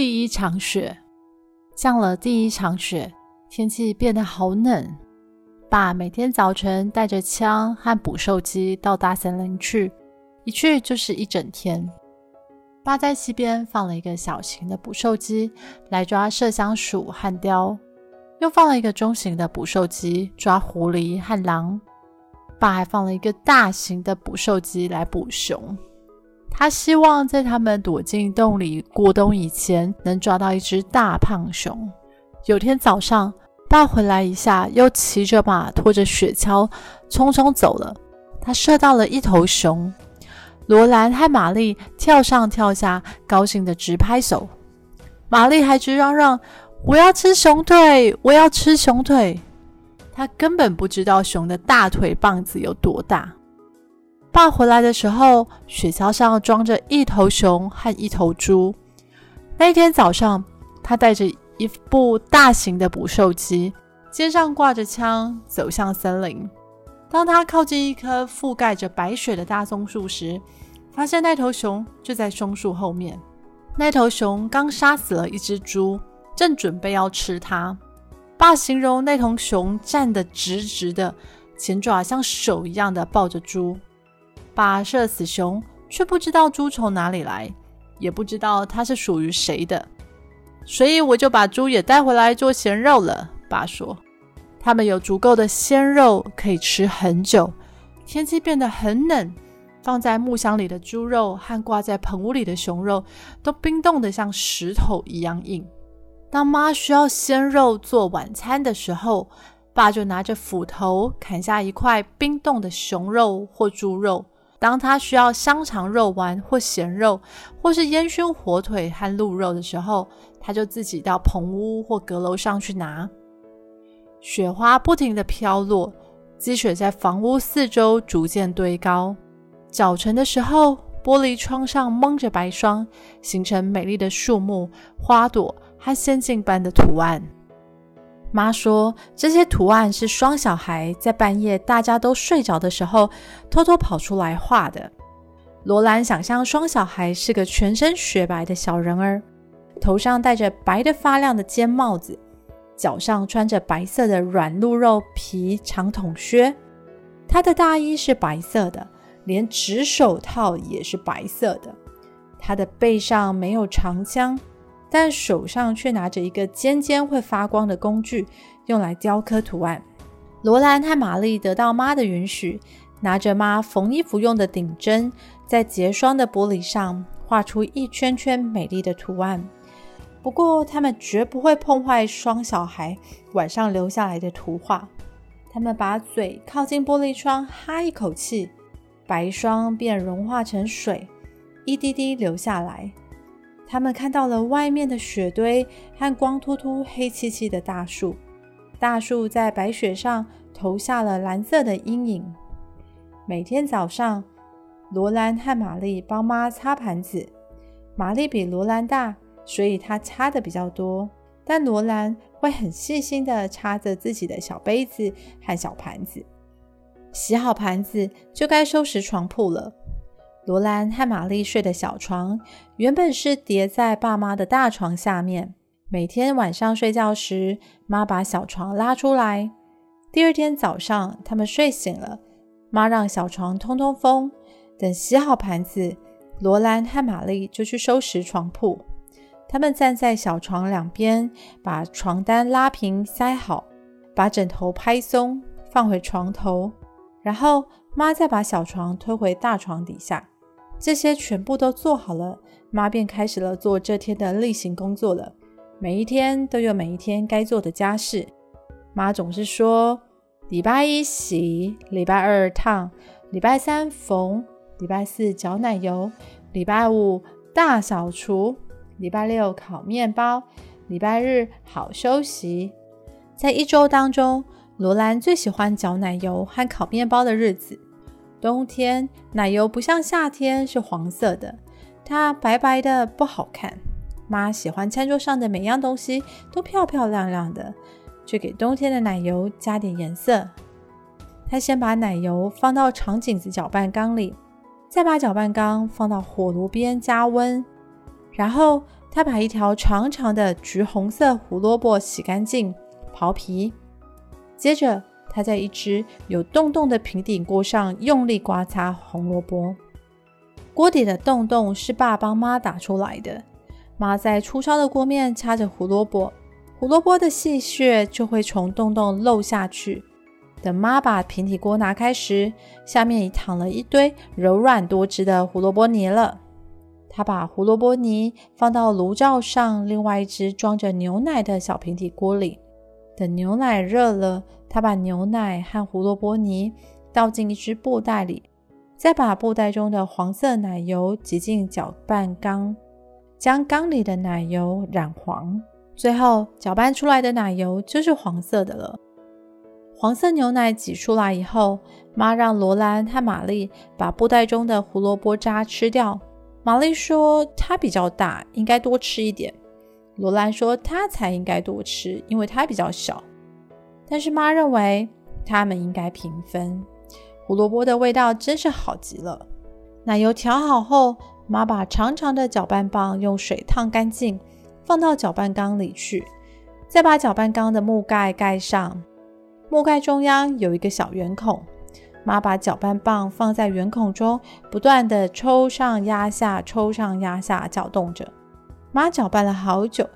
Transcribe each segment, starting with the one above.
第一场雪。降了第一场雪，天气变得好冷。爸每天早晨带着枪和捕兽机到大森林去，一去就是一整天。爸在溪边放了一个小型的捕兽机来抓麝香鼠和貂，又放了一个中型的捕兽机抓狐狸和狼。爸还放了一个大型的捕兽机来捕熊。他希望在他们躲进洞里过冬以前，能抓到一只大胖熊。有天早上，爸回来一下，又骑着马拖着雪橇匆匆走了。他射到了一头熊。罗兰和玛丽跳上跳下，高兴的直拍手。玛丽还直嚷嚷：“我要吃熊腿，我要吃熊腿！”她根本不知道熊的大腿棒子有多大。爸回来的时候，雪橇上装着一头熊和一头猪。那天早上，他带着一部大型的捕兽机，肩上挂着枪，走向森林。当他靠近一棵覆盖着白雪的大松树时，发现那头熊就在松树后面。那头熊刚杀死了一只猪，正准备要吃它。爸形容那头熊站得直直的，前爪像手一样的抱着猪。爸射死熊，却不知道猪从哪里来，也不知道它是属于谁的，所以我就把猪也带回来做咸肉了。爸说。他们有足够的鲜肉可以吃很久。天气变得很冷，放在木箱里的猪肉和挂在棚屋里的熊肉都冰冻得像石头一样硬。当妈需要鲜肉做晚餐的时候，爸就拿着斧头砍下一块冰冻的熊肉或猪肉。当他需要香肠肉丸或咸肉，或是烟熏火腿和鹿肉的时候，他就自己到棚屋或阁楼上去拿。雪花不停地飘落，积雪在房屋四周逐渐堆高。早晨的时候，玻璃窗上蒙着白霜，形成美丽的树木、花朵和仙境般的图案。妈说，这些图案是双小孩在半夜大家都睡着的时候，偷偷跑出来画的。罗兰想象双小孩是个全身雪白的小人儿，头上戴着白得发亮的尖帽子。脚上穿着白色的软鹿肉皮长筒靴，他的大衣是白色的，连纸手套也是白色的。他的背上没有长枪，但手上却拿着一个尖尖会发光的工具，用来雕刻图案。罗兰和玛丽得到妈的允许，拿着妈缝衣服用的顶针，在结霜的玻璃上画出一圈圈美丽的图案。不过，他们绝不会碰坏双小孩晚上留下来的图画。他们把嘴靠近玻璃窗，哈一口气，白霜便融化成水，一滴滴流下来。他们看到了外面的雪堆和光秃秃、黑漆漆的大树。大树在白雪上投下了蓝色的阴影。每天早上，罗兰和玛丽帮妈擦盘子。玛丽比罗兰大。所以她擦的比较多，但罗兰会很细心的擦着自己的小杯子和小盘子。洗好盘子就该收拾床铺了。罗兰和玛丽睡的小床原本是叠在爸妈的大床下面。每天晚上睡觉时，妈把小床拉出来。第二天早上，他们睡醒了，妈让小床通通风。等洗好盘子，罗兰和玛丽就去收拾床铺。他们站在小床两边，把床单拉平塞好，把枕头拍松放回床头，然后妈再把小床推回大床底下。这些全部都做好了，妈便开始了做这天的例行工作了。每一天都有每一天该做的家事。妈总是说：礼拜一洗，礼拜二烫，礼拜三缝，礼拜四搅奶油，礼拜五大扫除。礼拜六烤面包，礼拜日好休息。在一周当中，罗兰最喜欢搅奶油和烤面包的日子。冬天奶油不像夏天是黄色的，它白白的不好看。妈喜欢餐桌上的每样东西都漂漂亮亮的，就给冬天的奶油加点颜色。她先把奶油放到长颈子搅拌缸里，再把搅拌缸放到火炉边加温。然后他把一条长长的橘红色胡萝卜洗干净，刨皮。接着，他在一只有洞洞的平底锅上用力刮擦红萝卜。锅底的洞洞是爸帮妈打出来的。妈在粗糙的锅面擦着胡萝卜，胡萝卜的细屑就会从洞洞漏下去。等妈把平底锅拿开时，下面已躺了一堆柔软多汁的胡萝卜泥了。她把胡萝卜泥放到炉灶上另外一只装着牛奶的小平底锅里。等牛奶热了，他把牛奶和胡萝卜泥倒进一只布袋里，再把布袋中的黄色奶油挤进搅拌缸，将缸里的奶油染黄。最后搅拌出来的奶油就是黄色的了。黄色牛奶挤出来以后，妈让罗兰和玛丽把布袋中的胡萝卜渣吃掉。玛丽说她比较大，应该多吃一点。罗兰说他才应该多吃，因为他比较小。但是妈认为他们应该平分。胡萝卜的味道真是好极了。奶油调好后，妈把长长的搅拌棒用水烫干净，放到搅拌缸里去，再把搅拌缸的木盖盖上。木盖中央有一个小圆孔，妈把搅拌棒放在圆孔中，不断地抽上压下，抽上压下，搅动着。妈搅拌了好久，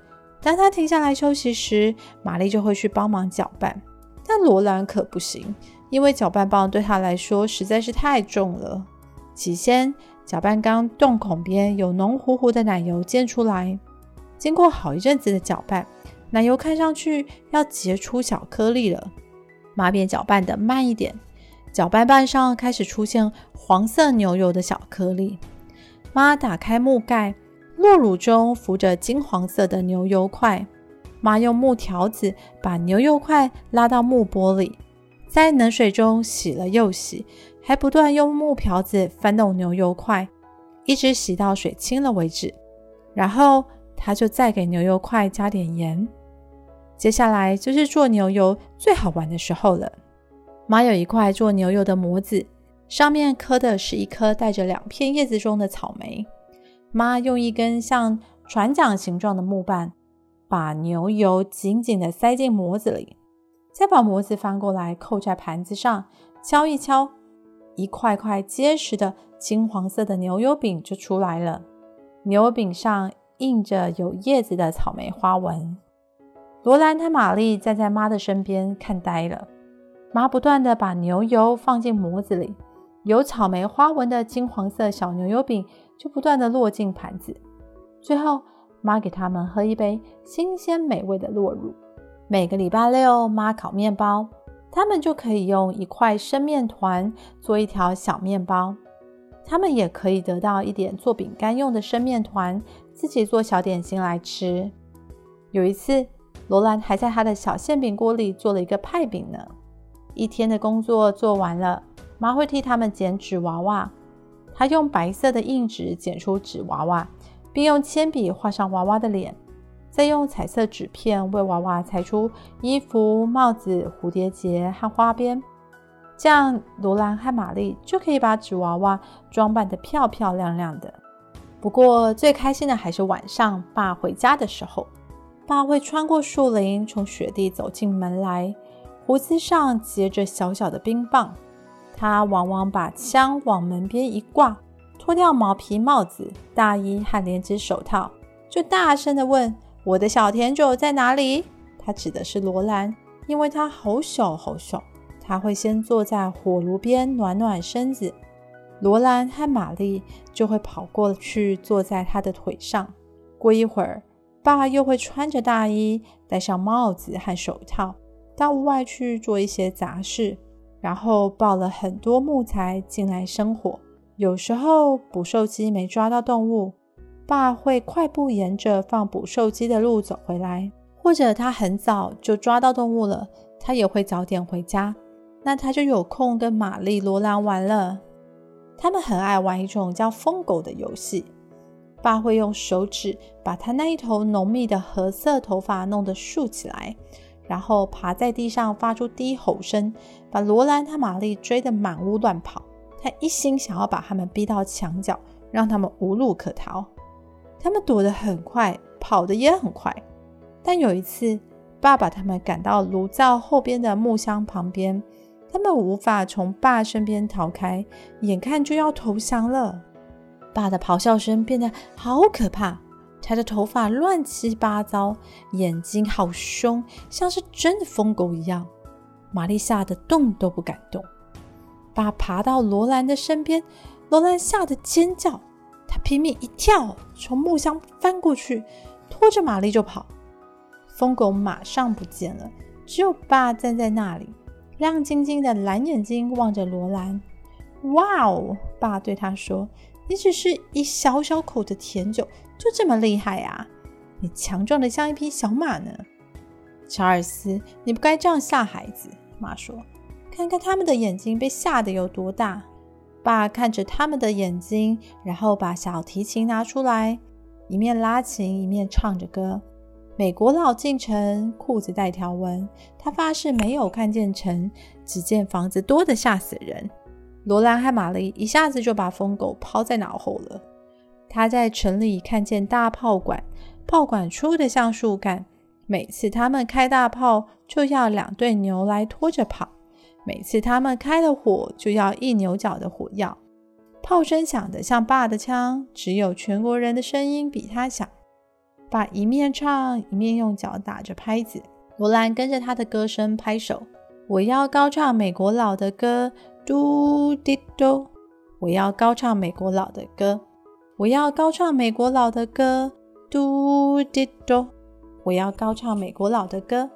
当他停下来休息时，玛丽就会去帮忙搅拌。但罗兰可不行，因为搅拌棒对他来说实在是太重了。起先，搅拌缸洞孔边有浓糊糊的奶油溅出来，经过好一阵子的搅拌，奶油看上去要结出小颗粒了。妈便搅拌得慢一点，搅拌棒上开始出现黄色牛油的小颗粒。妈打开木盖，酪乳中浮着金黄色的牛油块。妈用木条子把牛油块拉到木钵里，在冷水中洗了又洗，还不断用木瓢子翻动牛油块，一直洗到水清了为止。然后，她就再给牛油块加点盐。接下来就是做牛油最好玩的时候了。妈有一块做牛油的模子，上面刻的是一颗带着两片叶子中的草莓。妈用一根像船桨形状的木棒，把牛油紧紧地塞进模子里，再把模子翻过来扣在盘子上，敲一敲，一块块结实的金黄色的牛油饼就出来了。牛油饼上印着有叶子的草莓花纹。罗兰和玛丽站在妈的身边，看呆了。妈不断地把牛油放进模子里，有草莓花纹的金黄色小牛油饼就不断地落进盘子。最后，妈给他们喝一杯新鲜美味的酪乳。每个礼拜六，妈烤面包，他们就可以用一块生面团做一条小面包。他们也可以得到一点做饼干用的生面团，自己做小点心来吃。有一次，罗兰还在他的小馅饼锅里做了一个派饼呢。一天的工作做完了，妈会替他们剪纸娃娃。他用白色的硬纸剪出纸娃娃，并用铅笔画上娃娃的脸，再用彩色纸片为娃娃裁出衣服、帽子、蝴蝶结和花边。这样，罗兰和玛丽就可以把纸娃娃装扮得漂漂亮亮的。不过，最开心的还是晚上爸回家的时候。爸会穿过树林，从雪地走进门来，胡子上结着小小的冰棒。他往往把枪往门边一挂，脱掉毛皮帽子、大衣和连指手套，就大声地问：“我的小甜酒在哪里？”他指的是罗兰，因为他好小好小。他会先坐在火炉边暖暖身子，罗兰和玛丽就会跑过去坐在他的腿上。过一会儿。爸又会穿着大衣，戴上帽子和手套，到屋外去做一些杂事，然后抱了很多木材进来生火。有时候捕兽机没抓到动物，爸会快步沿着放捕兽机的路走回来；或者他很早就抓到动物了，他也会早点回家，那他就有空跟玛丽、罗兰玩了。他们很爱玩一种叫疯狗的游戏。爸会用手指把他那一头浓密的褐色头发弄得竖起来，然后爬在地上发出低吼声，把罗兰和玛丽追得满屋乱跑。他一心想要把他们逼到墙角，让他们无路可逃。他们躲得很快，跑得也很快。但有一次，爸把他们赶到炉灶后边的木箱旁边，他们无法从爸身边逃开，眼看就要投降了。爸的咆哮声变得好可怕，他的头发乱七八糟，眼睛好凶，像是真的疯狗一样。玛丽吓得动都不敢动。爸爬到罗兰的身边，罗兰吓得尖叫，他拼命一跳，从木箱翻过去，拖着玛丽就跑。疯狗马上不见了，只有爸站在那里，亮晶晶的蓝眼睛望着罗兰。哇哦！爸对他说。你只是一小小口的甜酒，就这么厉害啊？你强壮的像一匹小马呢。查尔斯，你不该这样吓孩子。妈说：“看看他们的眼睛被吓得有多大。”爸看着他们的眼睛，然后把小提琴拿出来，一面拉琴一面唱着歌。美国佬进城，裤子带条纹。他发誓没有看见城，只见房子多得吓死人。罗兰和玛丽一下子就把疯狗抛在脑后了。他在城里看见大炮管，炮管粗得像树干。每次他们开大炮，就要两对牛来拖着跑；每次他们开了火，就要一牛角的火药。炮声响得像爸的枪，只有全国人的声音比他响。爸一面唱，一面用脚打着拍子。罗兰跟着他的歌声拍手。我要高唱美国佬的歌。嘟滴嘟，我要高唱美国佬的歌。我要高唱美国佬的歌。嘟滴嘟，我要高唱美国佬的歌。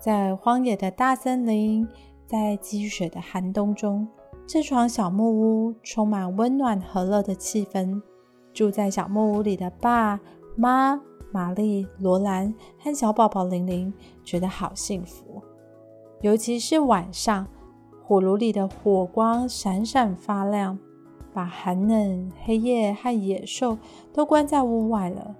在荒野的大森林，在积雪的寒冬中，这幢小木屋充满温暖和乐的气氛。住在小木屋里的爸妈、玛丽、罗兰和小宝宝玲玲觉得好幸福，尤其是晚上。火炉里的火光闪闪发亮，把寒冷、黑夜和野兽都关在屋外了。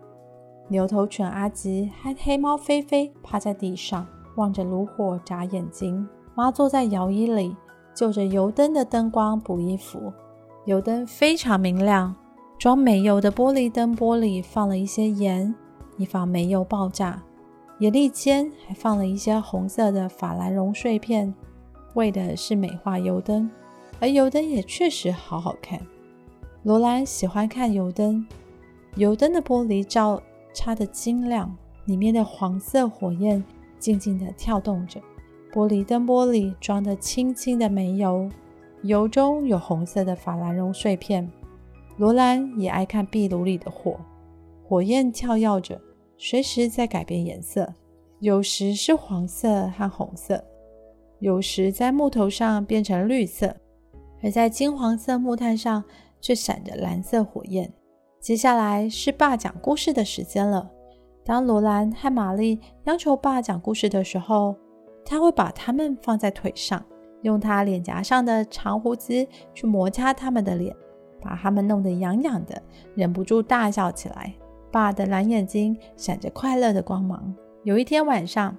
牛头犬阿吉和黑猫菲菲趴在地上，望着炉火眨眼睛。妈坐在摇椅里，就着油灯的灯光补衣服。油灯非常明亮，装煤油的玻璃灯玻璃放了一些盐，以防煤油爆炸。盐粒间还放了一些红色的法兰绒碎片。为的是美化油灯，而油灯也确实好好看。罗兰喜欢看油灯，油灯的玻璃罩擦得晶亮，里面的黄色火焰静静地跳动着。玻璃灯玻璃装的清清的煤油，油中有红色的法兰绒碎片。罗兰也爱看壁炉里的火，火焰跳跃着，随时在改变颜色，有时是黄色和红色。有时在木头上变成绿色，而在金黄色木炭上却闪着蓝色火焰。接下来是爸讲故事的时间了。当罗兰和玛丽央求爸讲故事的时候，他会把他们放在腿上，用他脸颊上的长胡子去摩擦他们的脸，把他们弄得痒痒的，忍不住大笑起来。爸的蓝眼睛闪着快乐的光芒。有一天晚上，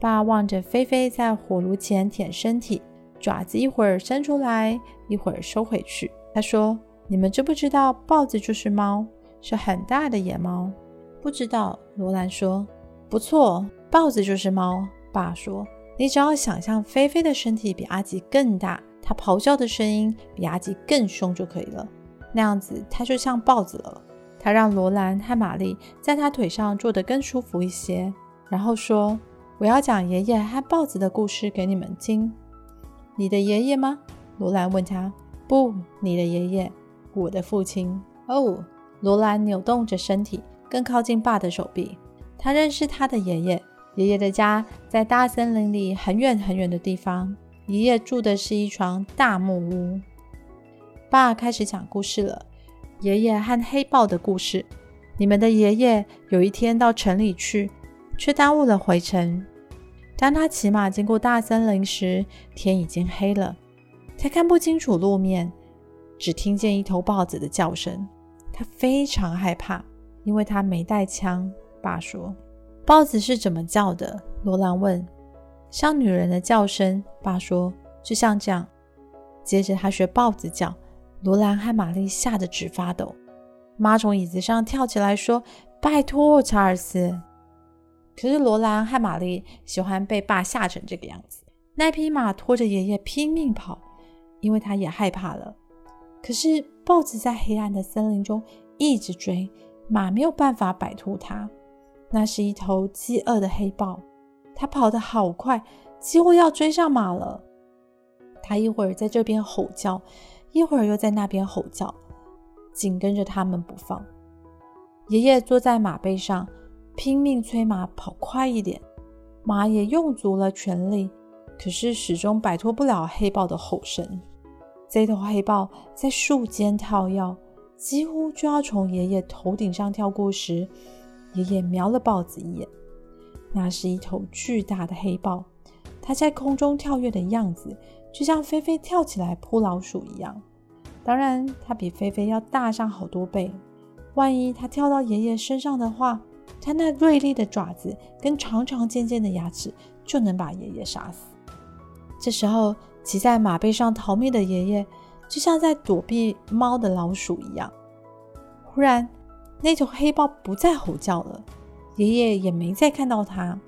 爸望着菲菲在火炉前舔身体，爪子一会儿伸出来，一会儿收回去。他说：“你们知不知道豹子就是猫，是很大的野猫？”不知道，罗兰说。不错，豹子就是猫。爸说：“你只要想象菲菲的身体比阿吉更大，它咆哮的声音比阿吉更凶就可以了。那样子，它就像豹子了。”他让罗兰和玛丽在他腿上坐得更舒服一些，然后说。我要讲爷爷和豹子的故事给你们听。你的爷爷吗？罗兰问他。不，你的爷爷，我的父亲。哦，罗兰扭动着身体，更靠近爸的手臂。他认识他的爷爷。爷爷的家在大森林里很远很远的地方。爷爷住的是一幢大木屋。爸开始讲故事了。爷爷和黑豹的故事。你们的爷爷有一天到城里去。却耽误了回程。当他骑马经过大森林时，天已经黑了，他看不清楚路面，只听见一头豹子的叫声。他非常害怕，因为他没带枪。爸说：“豹子是怎么叫的？”罗兰问。“像女人的叫声。”爸说：“就像这样。”接着他学豹子叫。罗兰和玛丽吓得直发抖。妈从椅子上跳起来说：“拜托，查尔斯。”可是罗兰和玛丽喜欢被爸吓成这个样子。那匹马拖着爷爷拼命跑，因为他也害怕了。可是豹子在黑暗的森林中一直追，马没有办法摆脱它。那是一头饥饿的黑豹，它跑得好快，几乎要追上马了。它一会儿在这边吼叫，一会儿又在那边吼叫，紧跟着他们不放。爷爷坐在马背上，拼命催马跑快一点，马也用足了全力。可是始终摆脱不了黑豹的吼声。这头黑豹在树间跳跃，几乎就要从爷爷头顶上跳过时，爷爷瞄了豹子一眼。那是一头巨大的黑豹，它在空中跳跃的样子，就像菲菲跳起来扑老鼠一样。当然，它比菲菲要大上好多倍。万一它跳到爷爷身上的话，它那锐利的爪子跟长长尖尖的牙齿，就能把爷爷杀死。这时候，骑在马背上逃命的爷爷，就像在躲避猫的老鼠一样。忽然，那头黑豹不再吼叫了，爷爷也没再看到它。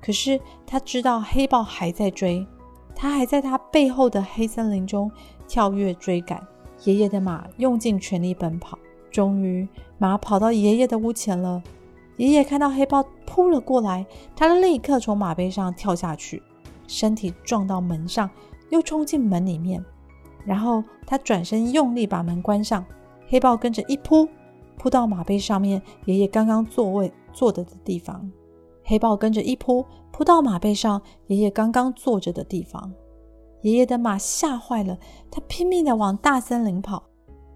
可是他知道黑豹还在追，他还在他背后的黑森林中跳跃追赶。爷爷的马用尽全力奔跑，终于马跑到爷爷的屋前了。爷爷看到黑豹扑了过来，他立刻从马背上跳下去。身体撞到门上，又冲进门里面，然后他转身用力把门关上。黑豹跟着一扑，扑到马背上面，爷爷刚刚座位坐着的地方。黑豹跟着一扑，扑到马背上，爷爷刚刚坐着的地方。爷爷的马吓坏了，他拼命的往大森林跑。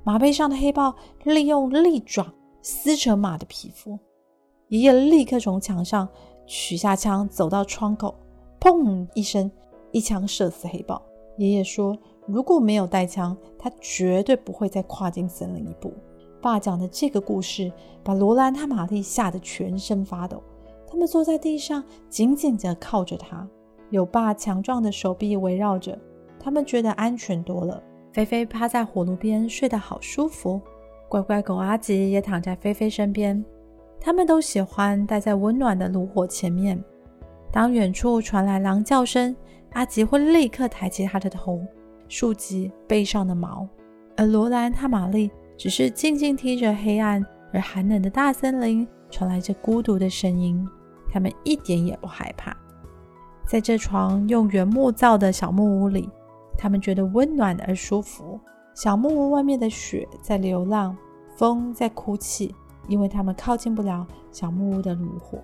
马背上的黑豹利用利爪撕扯马的皮肤。爷爷立刻从墙上取下枪，走到窗口。砰一声，一枪射死黑豹。爷爷说：“如果没有带枪，他绝对不会再跨进森林一步。”爸讲的这个故事，把罗兰和玛丽吓得全身发抖。他们坐在地上，紧紧地靠着他，有爸强壮的手臂围绕着，他们觉得安全多了。菲菲趴在火炉边睡得好舒服，乖乖狗阿吉也躺在菲菲身边。他们都喜欢待在温暖的炉火前面。当远处传来狼叫声，阿吉会立刻抬起他的头，竖起背上的毛；而罗兰和玛丽只是静静听着黑暗而寒冷的大森林传来这孤独的声音，他们一点也不害怕。在这床用原木造的小木屋里，他们觉得温暖而舒服。小木屋外面的雪在流浪，风在哭泣，因为他们靠近不了小木屋的炉火。